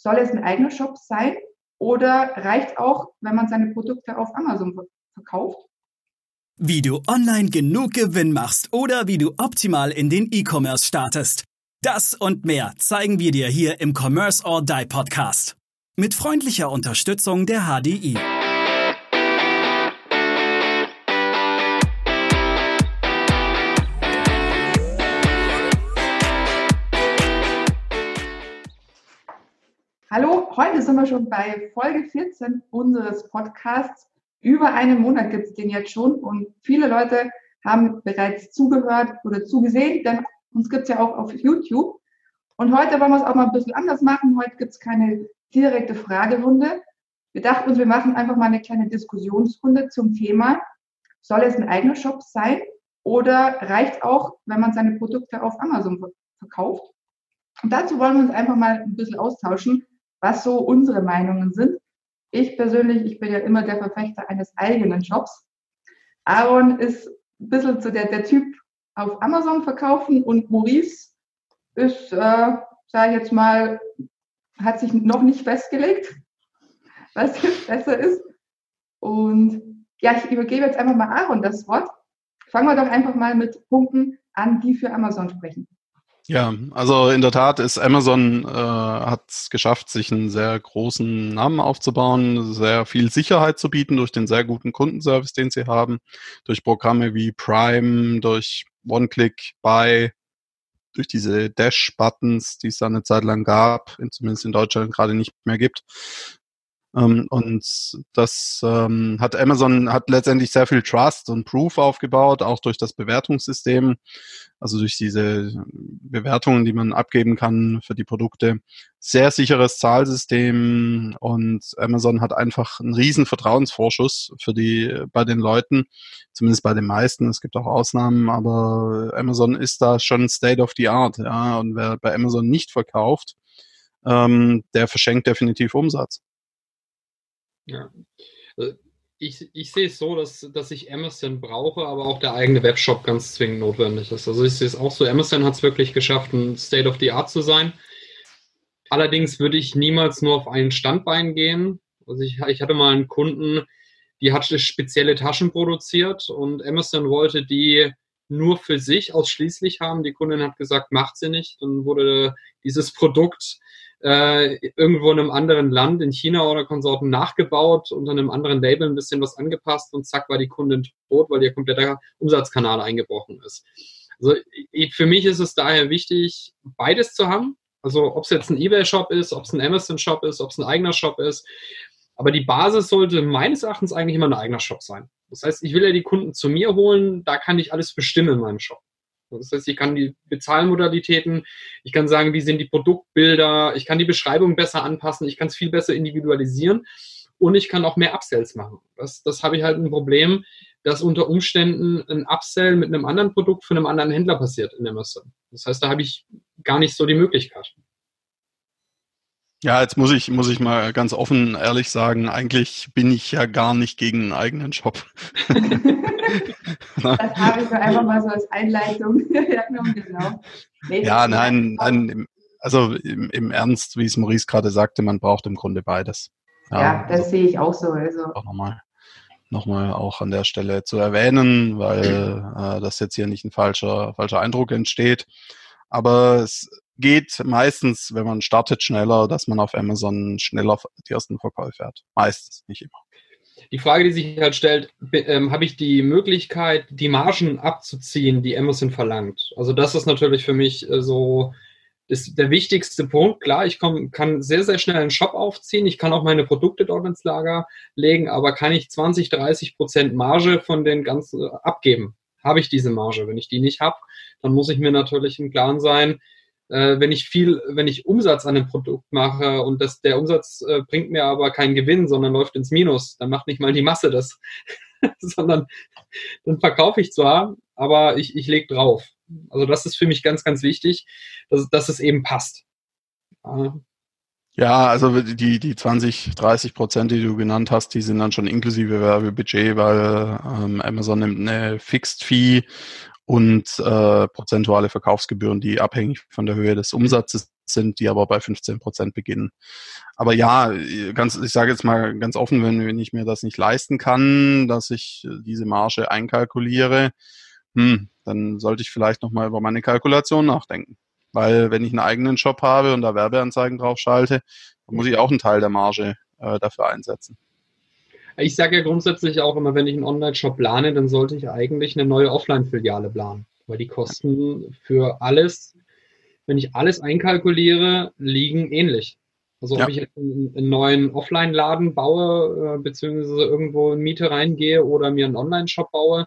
Soll es ein eigener Shop sein oder reicht auch, wenn man seine Produkte auf Amazon verkauft? Wie du online genug Gewinn machst oder wie du optimal in den E-Commerce startest. Das und mehr zeigen wir dir hier im Commerce or Die Podcast. Mit freundlicher Unterstützung der HDI. Hallo, heute sind wir schon bei Folge 14 unseres Podcasts. Über einen Monat gibt es den jetzt schon und viele Leute haben bereits zugehört oder zugesehen, denn uns gibt es ja auch auf YouTube. Und heute wollen wir es auch mal ein bisschen anders machen. Heute gibt es keine direkte Fragerunde. Wir dachten uns, wir machen einfach mal eine kleine Diskussionsrunde zum Thema, soll es ein eigener Shop sein oder reicht auch, wenn man seine Produkte auf Amazon verkauft? Und dazu wollen wir uns einfach mal ein bisschen austauschen, was so unsere Meinungen sind. Ich persönlich, ich bin ja immer der Verfechter eines eigenen Shops. Aaron ist ein bisschen so der, der Typ auf Amazon verkaufen und Maurice ist, äh, sage ich jetzt mal, hat sich noch nicht festgelegt, was jetzt besser ist. Und ja, ich übergebe jetzt einfach mal Aaron das Wort. Fangen wir doch einfach mal mit Punkten an, die für Amazon sprechen. Ja, also in der Tat ist Amazon äh, hat es geschafft, sich einen sehr großen Namen aufzubauen, sehr viel Sicherheit zu bieten durch den sehr guten Kundenservice, den sie haben, durch Programme wie Prime, durch One-Click Buy, durch diese Dash-Buttons, die es da eine Zeit lang gab, zumindest in Deutschland gerade nicht mehr gibt. Ähm, und das ähm, hat Amazon hat letztendlich sehr viel Trust und Proof aufgebaut, auch durch das Bewertungssystem, also durch diese Bewertungen, die man abgeben kann für die Produkte. Sehr sicheres Zahlsystem und Amazon hat einfach einen riesen Vertrauensvorschuss für die bei den Leuten, zumindest bei den meisten. Es gibt auch Ausnahmen, aber Amazon ist da schon State of the Art, ja. Und wer bei Amazon nicht verkauft, ähm, der verschenkt definitiv Umsatz. Ja. Äh, ich, ich sehe es so, dass, dass ich Amazon brauche, aber auch der eigene Webshop ganz zwingend notwendig ist. Also ich sehe es auch so, Amazon hat es wirklich geschafft, ein State of the Art zu sein. Allerdings würde ich niemals nur auf ein Standbein gehen. Also ich, ich hatte mal einen Kunden, die hat spezielle Taschen produziert und Amazon wollte die nur für sich ausschließlich haben. Die Kundin hat gesagt, macht sie nicht. Dann wurde dieses Produkt äh, irgendwo in einem anderen Land, in China oder Konsorten, nachgebaut, unter einem anderen Label ein bisschen was angepasst und zack war die Kundin tot, weil ihr kompletter Umsatzkanal eingebrochen ist. Also für mich ist es daher wichtig, beides zu haben. Also ob es jetzt ein eBay-Shop ist, ob es ein Amazon-Shop ist, ob es ein eigener Shop ist. Aber die Basis sollte meines Erachtens eigentlich immer ein eigener Shop sein. Das heißt, ich will ja die Kunden zu mir holen, da kann ich alles bestimmen in meinem Shop. Das heißt, ich kann die Bezahlmodalitäten, ich kann sagen, wie sind die Produktbilder, ich kann die Beschreibung besser anpassen, ich kann es viel besser individualisieren und ich kann auch mehr Upsells machen. Das, das habe ich halt ein Problem, dass unter Umständen ein Upsell mit einem anderen Produkt von einem anderen Händler passiert in Amazon. Das heißt, da habe ich gar nicht so die Möglichkeit. Ja, jetzt muss ich, muss ich mal ganz offen ehrlich sagen, eigentlich bin ich ja gar nicht gegen einen eigenen Shop. das habe ich mir einfach mal so als Einleitung genau. Nee, ja, nein, nein, also im, im, Ernst, wie es Maurice gerade sagte, man braucht im Grunde beides. Ja, ja das also, sehe ich auch so. Also. Auch nochmal, nochmal auch an der Stelle zu erwähnen, weil äh, das jetzt hier nicht ein falscher, falscher Eindruck entsteht. Aber es geht meistens, wenn man startet, schneller, dass man auf Amazon schneller die ersten Verkäufe hat. Meistens, nicht immer. Die Frage, die sich halt stellt, ähm, habe ich die Möglichkeit, die Margen abzuziehen, die Amazon verlangt? Also das ist natürlich für mich äh, so ist der wichtigste Punkt. Klar, ich komm, kann sehr, sehr schnell einen Shop aufziehen. Ich kann auch meine Produkte dort ins Lager legen, aber kann ich 20, 30 Prozent Marge von den ganzen äh, abgeben? Habe ich diese Marge? Wenn ich die nicht habe, dann muss ich mir natürlich im Klaren sein, äh, wenn ich viel, wenn ich Umsatz an einem Produkt mache und das, der Umsatz äh, bringt mir aber keinen Gewinn, sondern läuft ins Minus, dann macht nicht mal die Masse das, sondern dann verkaufe ich zwar, aber ich, ich lege drauf. Also das ist für mich ganz, ganz wichtig, dass, dass es eben passt. Ja, also die, die 20, 30 Prozent, die du genannt hast, die sind dann schon inklusive Werbebudget, weil ähm, Amazon nimmt eine Fixed Fee und äh, prozentuale Verkaufsgebühren, die abhängig von der Höhe des Umsatzes sind, die aber bei 15 Prozent beginnen. Aber ja, ganz, ich sage jetzt mal ganz offen, wenn, wenn ich mir das nicht leisten kann, dass ich diese Marge einkalkuliere, hm, dann sollte ich vielleicht nochmal über meine Kalkulation nachdenken. Weil wenn ich einen eigenen Shop habe und da Werbeanzeigen drauf schalte, dann muss ich auch einen Teil der Marge äh, dafür einsetzen. Ich sage ja grundsätzlich auch immer, wenn ich einen Online-Shop plane, dann sollte ich eigentlich eine neue Offline-Filiale planen. Weil die Kosten für alles, wenn ich alles einkalkuliere, liegen ähnlich. Also ja. ob ich jetzt einen, einen neuen Offline-Laden baue, äh, beziehungsweise irgendwo in Miete reingehe oder mir einen Online-Shop baue,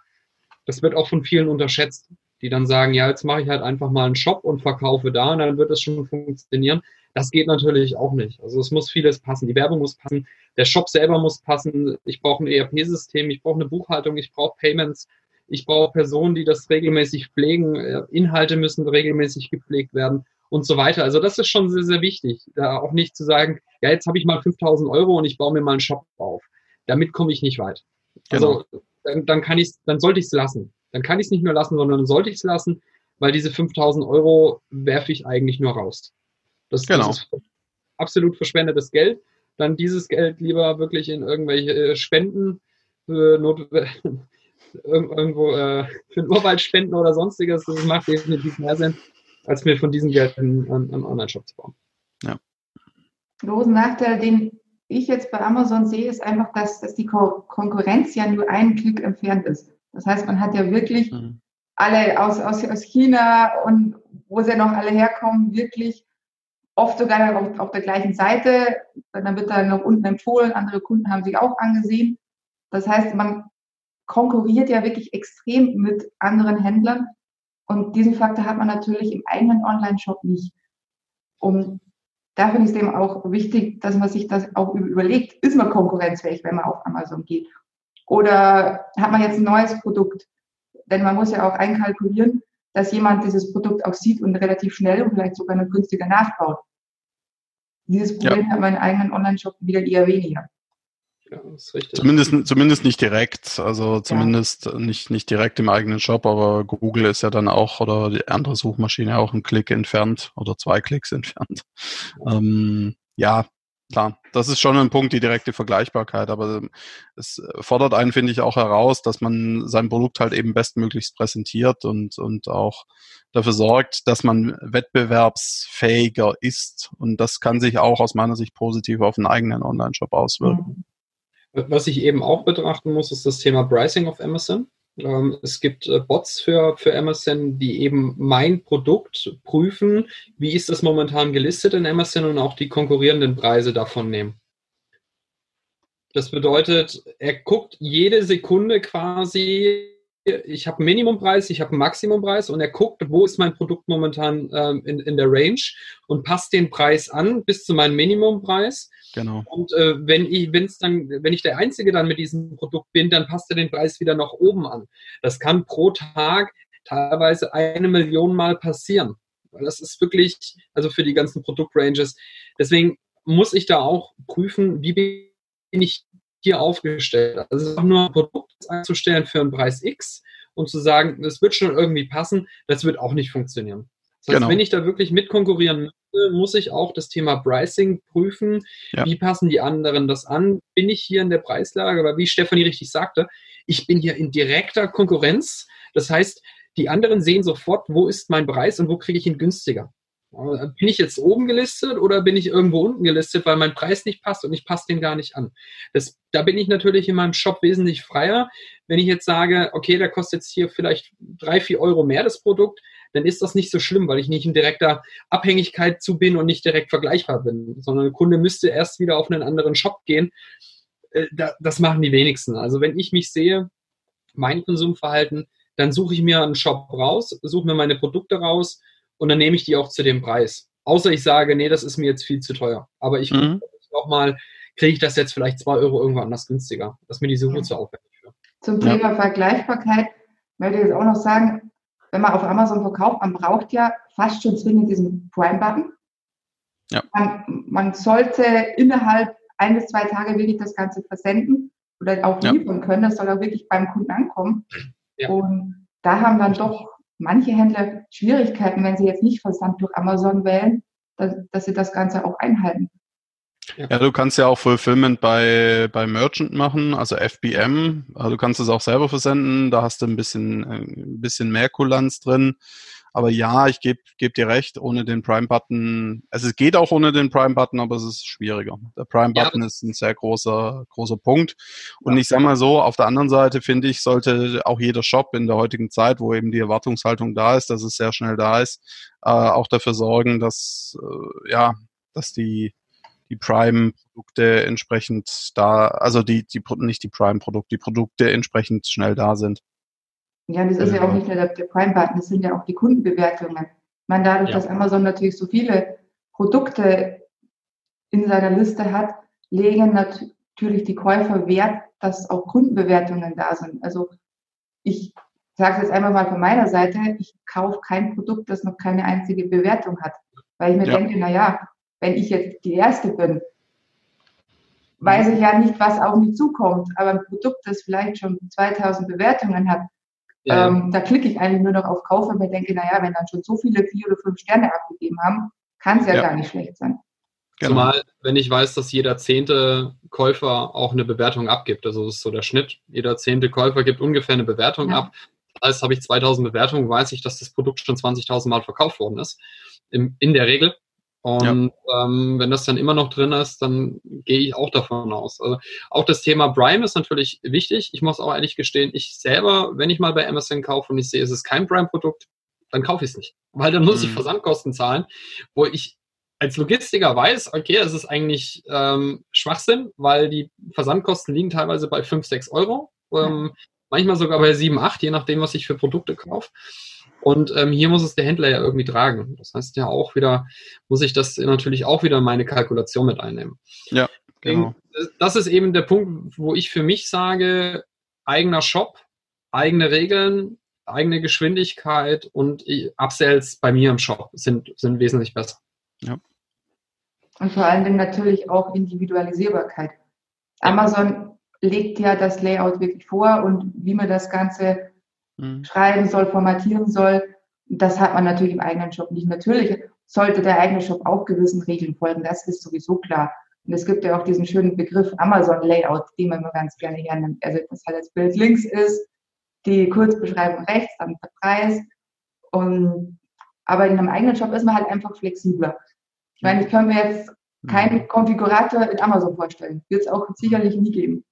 das wird auch von vielen unterschätzt, die dann sagen, ja, jetzt mache ich halt einfach mal einen Shop und verkaufe da und dann wird es schon funktionieren. Das geht natürlich auch nicht. Also es muss vieles passen. Die Werbung muss passen, der Shop selber muss passen. Ich brauche ein ERP-System, ich brauche eine Buchhaltung, ich brauche Payments, ich brauche Personen, die das regelmäßig pflegen. Äh, Inhalte müssen regelmäßig gepflegt werden und so weiter. Also das ist schon sehr, sehr wichtig, da auch nicht zu sagen, ja, jetzt habe ich mal 5000 Euro und ich baue mir mal einen Shop auf. Damit komme ich nicht weit. Also genau. dann, dann kann ich, dann sollte ich es lassen. Dann kann ich es nicht mehr lassen, sondern dann sollte ich es lassen, weil diese 5000 Euro werfe ich eigentlich nur raus. Das, genau. das ist absolut verschwendetes Geld. Dann dieses Geld lieber wirklich in irgendwelche äh, Spenden für Not irgendwo äh, für den Urwald spenden oder sonstiges. Das macht definitiv mehr Sinn, als mir von diesem Geld einen, einen Online-Shop zu bauen. Ja. Großen Nachteil, den ich jetzt bei Amazon sehe, ist einfach, dass, dass die Ko Konkurrenz ja nur einen Klick entfernt ist. Das heißt, man hat ja wirklich mhm. alle aus, aus, aus China und wo sie noch alle herkommen, wirklich oft sogar auf, auf der gleichen Seite. Dann wird da noch unten empfohlen, andere Kunden haben sich auch angesehen. Das heißt, man konkurriert ja wirklich extrem mit anderen Händlern. Und diesen Faktor hat man natürlich im eigenen Online-Shop nicht. Und da finde ich es eben auch wichtig, dass man sich das auch überlegt, ist man konkurrenzfähig, wenn man auf Amazon geht? Oder hat man jetzt ein neues Produkt? Denn man muss ja auch einkalkulieren, dass jemand dieses Produkt auch sieht und relativ schnell und vielleicht sogar noch günstiger nachbaut. Dieses Problem ja. hat im eigenen Online-Shop wieder eher weniger. Ja, ist richtig. Zumindest, zumindest nicht direkt, also zumindest ja. nicht, nicht direkt im eigenen Shop, aber Google ist ja dann auch oder die andere Suchmaschine auch einen Klick entfernt oder zwei Klicks entfernt. Ähm, ja, klar, das ist schon ein Punkt, die direkte Vergleichbarkeit, aber es fordert einen, finde ich, auch heraus, dass man sein Produkt halt eben bestmöglichst präsentiert und, und auch dafür sorgt, dass man wettbewerbsfähiger ist. Und das kann sich auch aus meiner Sicht positiv auf einen eigenen Online-Shop auswirken. Was ich eben auch betrachten muss, ist das Thema Pricing auf Amazon. Ähm, es gibt äh, Bots für, für Amazon, die eben mein Produkt prüfen, wie ist das momentan gelistet in Amazon und auch die konkurrierenden Preise davon nehmen. Das bedeutet, er guckt jede Sekunde quasi, ich habe einen Minimumpreis, ich habe einen Maximumpreis und er guckt, wo ist mein Produkt momentan ähm, in, in der Range und passt den Preis an bis zu meinem Minimumpreis Genau. Und äh, wenn ich, wenn es dann, wenn ich der Einzige dann mit diesem Produkt bin, dann passt er den Preis wieder nach oben an. Das kann pro Tag teilweise eine Million Mal passieren. Das ist wirklich, also für die ganzen Produktranges. Deswegen muss ich da auch prüfen, wie bin ich hier aufgestellt. Also nur ein Produkt einzustellen für einen Preis X und zu sagen, das wird schon irgendwie passen, das wird auch nicht funktionieren. Das heißt, genau. wenn ich da wirklich mitkonkurrieren möchte, muss ich auch das Thema Pricing prüfen. Ja. Wie passen die anderen das an? Bin ich hier in der Preislage? Weil wie Stefanie richtig sagte, ich bin hier in direkter Konkurrenz. Das heißt, die anderen sehen sofort, wo ist mein Preis und wo kriege ich ihn günstiger. Bin ich jetzt oben gelistet oder bin ich irgendwo unten gelistet, weil mein Preis nicht passt und ich passe den gar nicht an? Das, da bin ich natürlich in meinem Shop wesentlich freier. Wenn ich jetzt sage, okay, da kostet jetzt hier vielleicht drei, vier Euro mehr das Produkt, dann ist das nicht so schlimm, weil ich nicht in direkter Abhängigkeit zu bin und nicht direkt vergleichbar bin, sondern der Kunde müsste erst wieder auf einen anderen Shop gehen. Äh, das machen die wenigsten. Also wenn ich mich sehe, mein Konsumverhalten, dann suche ich mir einen Shop raus, suche mir meine Produkte raus und dann nehme ich die auch zu dem Preis. Außer ich sage, nee, das ist mir jetzt viel zu teuer. Aber ich mhm. auch mal, kriege ich das jetzt vielleicht zwei Euro irgendwo anders günstiger. Das ist mir die Suche ja. zu aufwendig für. Zum Thema ja. Vergleichbarkeit möchte ich jetzt auch noch sagen, wenn man auf Amazon verkauft, man braucht ja fast schon zwingend diesen Prime-Button. Ja. Man, man, sollte innerhalb ein bis zwei Tage wirklich das Ganze versenden oder auch liefern ja. können. Das soll auch wirklich beim Kunden ankommen. Ja. Und da haben dann doch manche Händler Schwierigkeiten, wenn sie jetzt nicht Versand durch Amazon wählen, dass, dass sie das Ganze auch einhalten. Ja, du kannst ja auch Fulfillment bei, bei Merchant machen, also FBM. Also du kannst es auch selber versenden, da hast du ein bisschen, ein bisschen mehr Kulanz drin. Aber ja, ich gebe geb dir recht, ohne den Prime-Button, also es geht auch ohne den Prime-Button, aber es ist schwieriger. Der Prime-Button ja. ist ein sehr großer, großer Punkt. Und ja. ich sage mal so, auf der anderen Seite finde ich, sollte auch jeder Shop in der heutigen Zeit, wo eben die Erwartungshaltung da ist, dass es sehr schnell da ist, äh, auch dafür sorgen, dass, äh, ja, dass die, die Prime-Produkte entsprechend da, also die, die, nicht die Prime-Produkte, die Produkte entsprechend schnell da sind. Ja, das ist ja auch nicht nur der, der Prime-Button, das sind ja auch die Kundenbewertungen. Meine, dadurch, ja. dass Amazon natürlich so viele Produkte in seiner Liste hat, legen natürlich die Käufer Wert, dass auch Kundenbewertungen da sind. Also ich sage es jetzt einmal mal von meiner Seite, ich kaufe kein Produkt, das noch keine einzige Bewertung hat. Weil ich mir ja. denke, na ja, wenn ich jetzt die Erste bin, weiß ich ja nicht, was auf mich zukommt. Aber ein Produkt, das vielleicht schon 2000 Bewertungen hat, ja. Ähm, da klicke ich eigentlich nur noch auf Kauf, und mir denke, naja, wenn dann schon so viele vier oder fünf Sterne abgegeben haben, kann es ja, ja, gar nicht schlecht sein. Genau. Zumal, wenn ich weiß, dass jeder zehnte Käufer auch eine Bewertung abgibt. Also das ist so der Schnitt. Jeder zehnte Käufer gibt ungefähr eine Bewertung ja. ab. Das heißt, habe ich 2000 Bewertungen, weiß ich, dass das Produkt schon 20.000 Mal verkauft worden ist. Im, in der Regel. Und ja. ähm, wenn das dann immer noch drin ist, dann gehe ich auch davon aus. Also auch das Thema Prime ist natürlich wichtig. Ich muss auch ehrlich gestehen, ich selber, wenn ich mal bei Amazon kaufe und ich sehe, es ist kein Prime-Produkt, dann kaufe ich es nicht. Weil dann muss mhm. ich Versandkosten zahlen, wo ich als Logistiker weiß, okay, das ist eigentlich ähm, Schwachsinn, weil die Versandkosten liegen teilweise bei 5, 6 Euro. Ähm, manchmal sogar bei 7, 8, je nachdem, was ich für Produkte kaufe. Und ähm, hier muss es der Händler ja irgendwie tragen. Das heißt ja auch wieder, muss ich das natürlich auch wieder in meine Kalkulation mit einnehmen. Ja, genau. Das ist eben der Punkt, wo ich für mich sage, eigener Shop, eigene Regeln, eigene Geschwindigkeit und Upsells bei mir im Shop sind, sind wesentlich besser. Ja. Und vor allen Dingen natürlich auch Individualisierbarkeit. Amazon legt ja das Layout wirklich vor und wie man das Ganze mhm. schreiben soll, formatieren soll. Das hat man natürlich im eigenen Shop nicht. Natürlich sollte der eigene Shop auch gewissen Regeln folgen. Das ist sowieso klar. Und es gibt ja auch diesen schönen Begriff Amazon Layout, den man immer ganz gerne hernimmt. Also, dass halt das Bild links ist, die Kurzbeschreibung rechts, dann der Preis. Und, aber in einem eigenen Shop ist man halt einfach flexibler. Ich meine, ich kann mir jetzt keinen mhm. Konfigurator in Amazon vorstellen. Wird es auch sicherlich nie geben.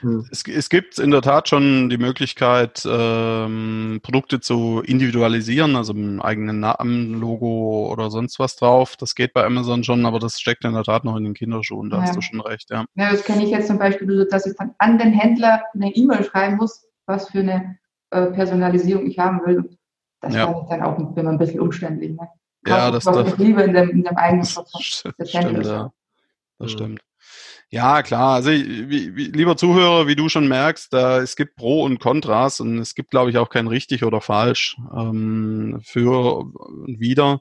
Hm. Es, es, gibt in der Tat schon die Möglichkeit, ähm, Produkte zu individualisieren, also mit einem eigenen Namen, Logo oder sonst was drauf. Das geht bei Amazon schon, aber das steckt in der Tat noch in den Kinderschuhen, da ja. hast du schon recht, ja. Ja, das kenne ich jetzt zum Beispiel, dass ich dann an den Händler eine E-Mail schreiben muss, was für eine äh, Personalisierung ich haben will. Das ja. ich dann auch immer ein bisschen umständlich. Ne? Ja, das, das, das lieber in dem, in dem eigenen. Das stimmt, ja. Das stimmt. Ja, klar. Also wie, wie, lieber Zuhörer, wie du schon merkst, da, es gibt Pro und Kontras und es gibt, glaube ich, auch kein richtig oder falsch ähm, für und wieder.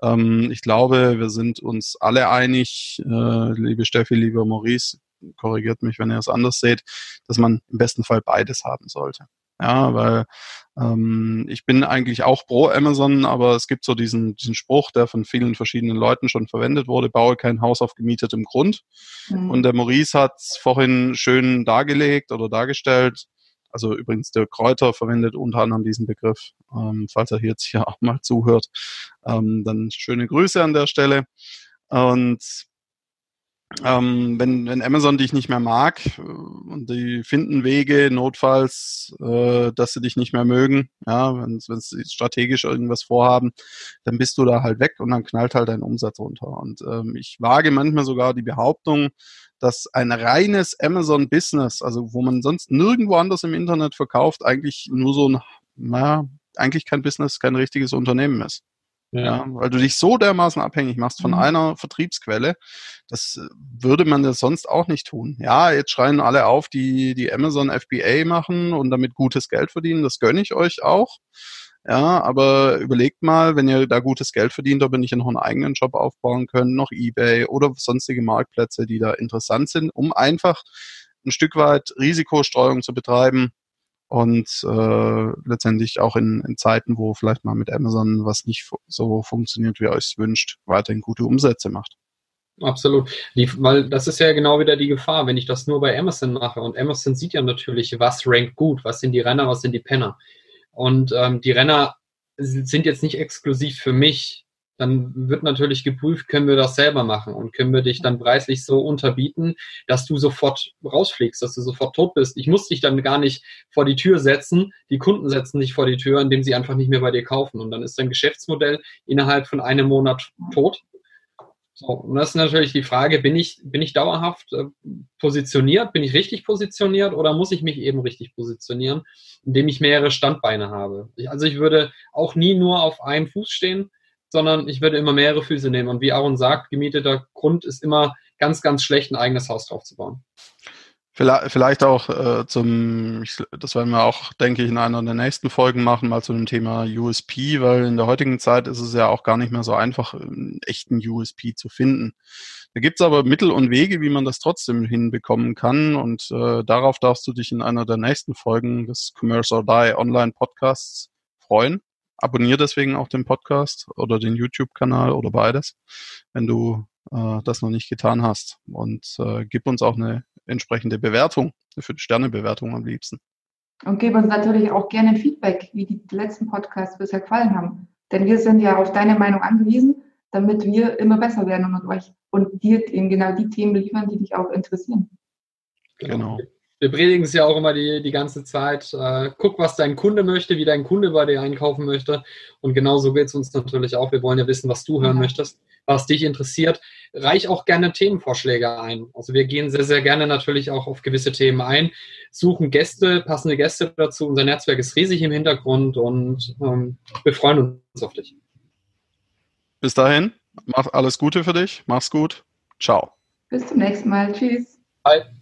Ähm, ich glaube, wir sind uns alle einig, äh, liebe Steffi, lieber Maurice, korrigiert mich, wenn ihr es anders seht, dass man im besten Fall beides haben sollte. Ja, weil ähm, ich bin eigentlich auch pro Amazon, aber es gibt so diesen, diesen Spruch, der von vielen verschiedenen Leuten schon verwendet wurde, baue kein Haus auf gemietetem Grund. Mhm. Und der Maurice hat es vorhin schön dargelegt oder dargestellt. Also übrigens, der Kräuter verwendet unter anderem diesen Begriff, ähm, falls er jetzt hier auch mal zuhört. Ähm, dann schöne Grüße an der Stelle. Und ähm, wenn, wenn Amazon dich nicht mehr mag äh, und die finden Wege, notfalls, äh, dass sie dich nicht mehr mögen, ja, wenn sie strategisch irgendwas vorhaben, dann bist du da halt weg und dann knallt halt dein Umsatz runter. Und ähm, ich wage manchmal sogar die Behauptung, dass ein reines Amazon-Business, also wo man sonst nirgendwo anders im Internet verkauft, eigentlich nur so ein, naja, eigentlich kein Business, kein richtiges Unternehmen ist. Ja. ja. weil du dich so dermaßen abhängig machst von mhm. einer Vertriebsquelle. Das äh, würde man ja sonst auch nicht tun. Ja, jetzt schreien alle auf, die, die Amazon FBA machen und damit gutes Geld verdienen. Das gönne ich euch auch. Ja, aber überlegt mal, wenn ihr da gutes Geld verdient, ob ihr nicht noch einen eigenen Job aufbauen könnt, noch Ebay oder sonstige Marktplätze, die da interessant sind, um einfach ein Stück weit Risikostreuung zu betreiben und äh, letztendlich auch in, in Zeiten, wo vielleicht mal mit Amazon was nicht so funktioniert, wie ihr euch wünscht, weiterhin gute Umsätze macht. Absolut. Die, weil das ist ja genau wieder die Gefahr, wenn ich das nur bei Amazon mache. Und Amazon sieht ja natürlich, was rankt gut, was sind die Renner, was sind die Penner. Und ähm, die Renner sind jetzt nicht exklusiv für mich dann wird natürlich geprüft, können wir das selber machen und können wir dich dann preislich so unterbieten, dass du sofort rausfliegst, dass du sofort tot bist. Ich muss dich dann gar nicht vor die Tür setzen, die Kunden setzen dich vor die Tür, indem sie einfach nicht mehr bei dir kaufen und dann ist dein Geschäftsmodell innerhalb von einem Monat tot. So, und das ist natürlich die Frage, bin ich, bin ich dauerhaft äh, positioniert, bin ich richtig positioniert oder muss ich mich eben richtig positionieren, indem ich mehrere Standbeine habe? Ich, also ich würde auch nie nur auf einem Fuß stehen, sondern ich würde immer mehrere Füße nehmen. Und wie Aaron sagt, gemieteter Grund ist immer ganz, ganz schlecht, ein eigenes Haus drauf zu bauen. Vielleicht auch äh, zum, das werden wir auch, denke ich, in einer der nächsten Folgen machen, mal zu dem Thema USP, weil in der heutigen Zeit ist es ja auch gar nicht mehr so einfach, einen echten USP zu finden. Da gibt's aber Mittel und Wege, wie man das trotzdem hinbekommen kann. Und äh, darauf darfst du dich in einer der nächsten Folgen des Commerce or Die Online Podcasts freuen abonniere deswegen auch den Podcast oder den YouTube-Kanal oder beides, wenn du äh, das noch nicht getan hast. Und äh, gib uns auch eine entsprechende Bewertung, eine Fünf-Sterne-Bewertung am liebsten. Und gib uns natürlich auch gerne ein Feedback, wie die letzten Podcasts bisher gefallen haben. Denn wir sind ja auf deine Meinung angewiesen, damit wir immer besser werden und euch und dir eben genau die Themen liefern, die dich auch interessieren. Genau. Genau wir predigen es ja auch immer die, die ganze Zeit. Äh, guck, was dein Kunde möchte, wie dein Kunde bei dir einkaufen möchte. Und genauso geht es uns natürlich auch. Wir wollen ja wissen, was du hören möchtest, was dich interessiert. Reich auch gerne Themenvorschläge ein. Also wir gehen sehr, sehr gerne natürlich auch auf gewisse Themen ein, suchen Gäste, passende Gäste dazu. Unser Netzwerk ist riesig im Hintergrund und ähm, wir freuen uns auf dich. Bis dahin, mach alles Gute für dich. Mach's gut. Ciao. Bis zum nächsten Mal. Tschüss. Bye.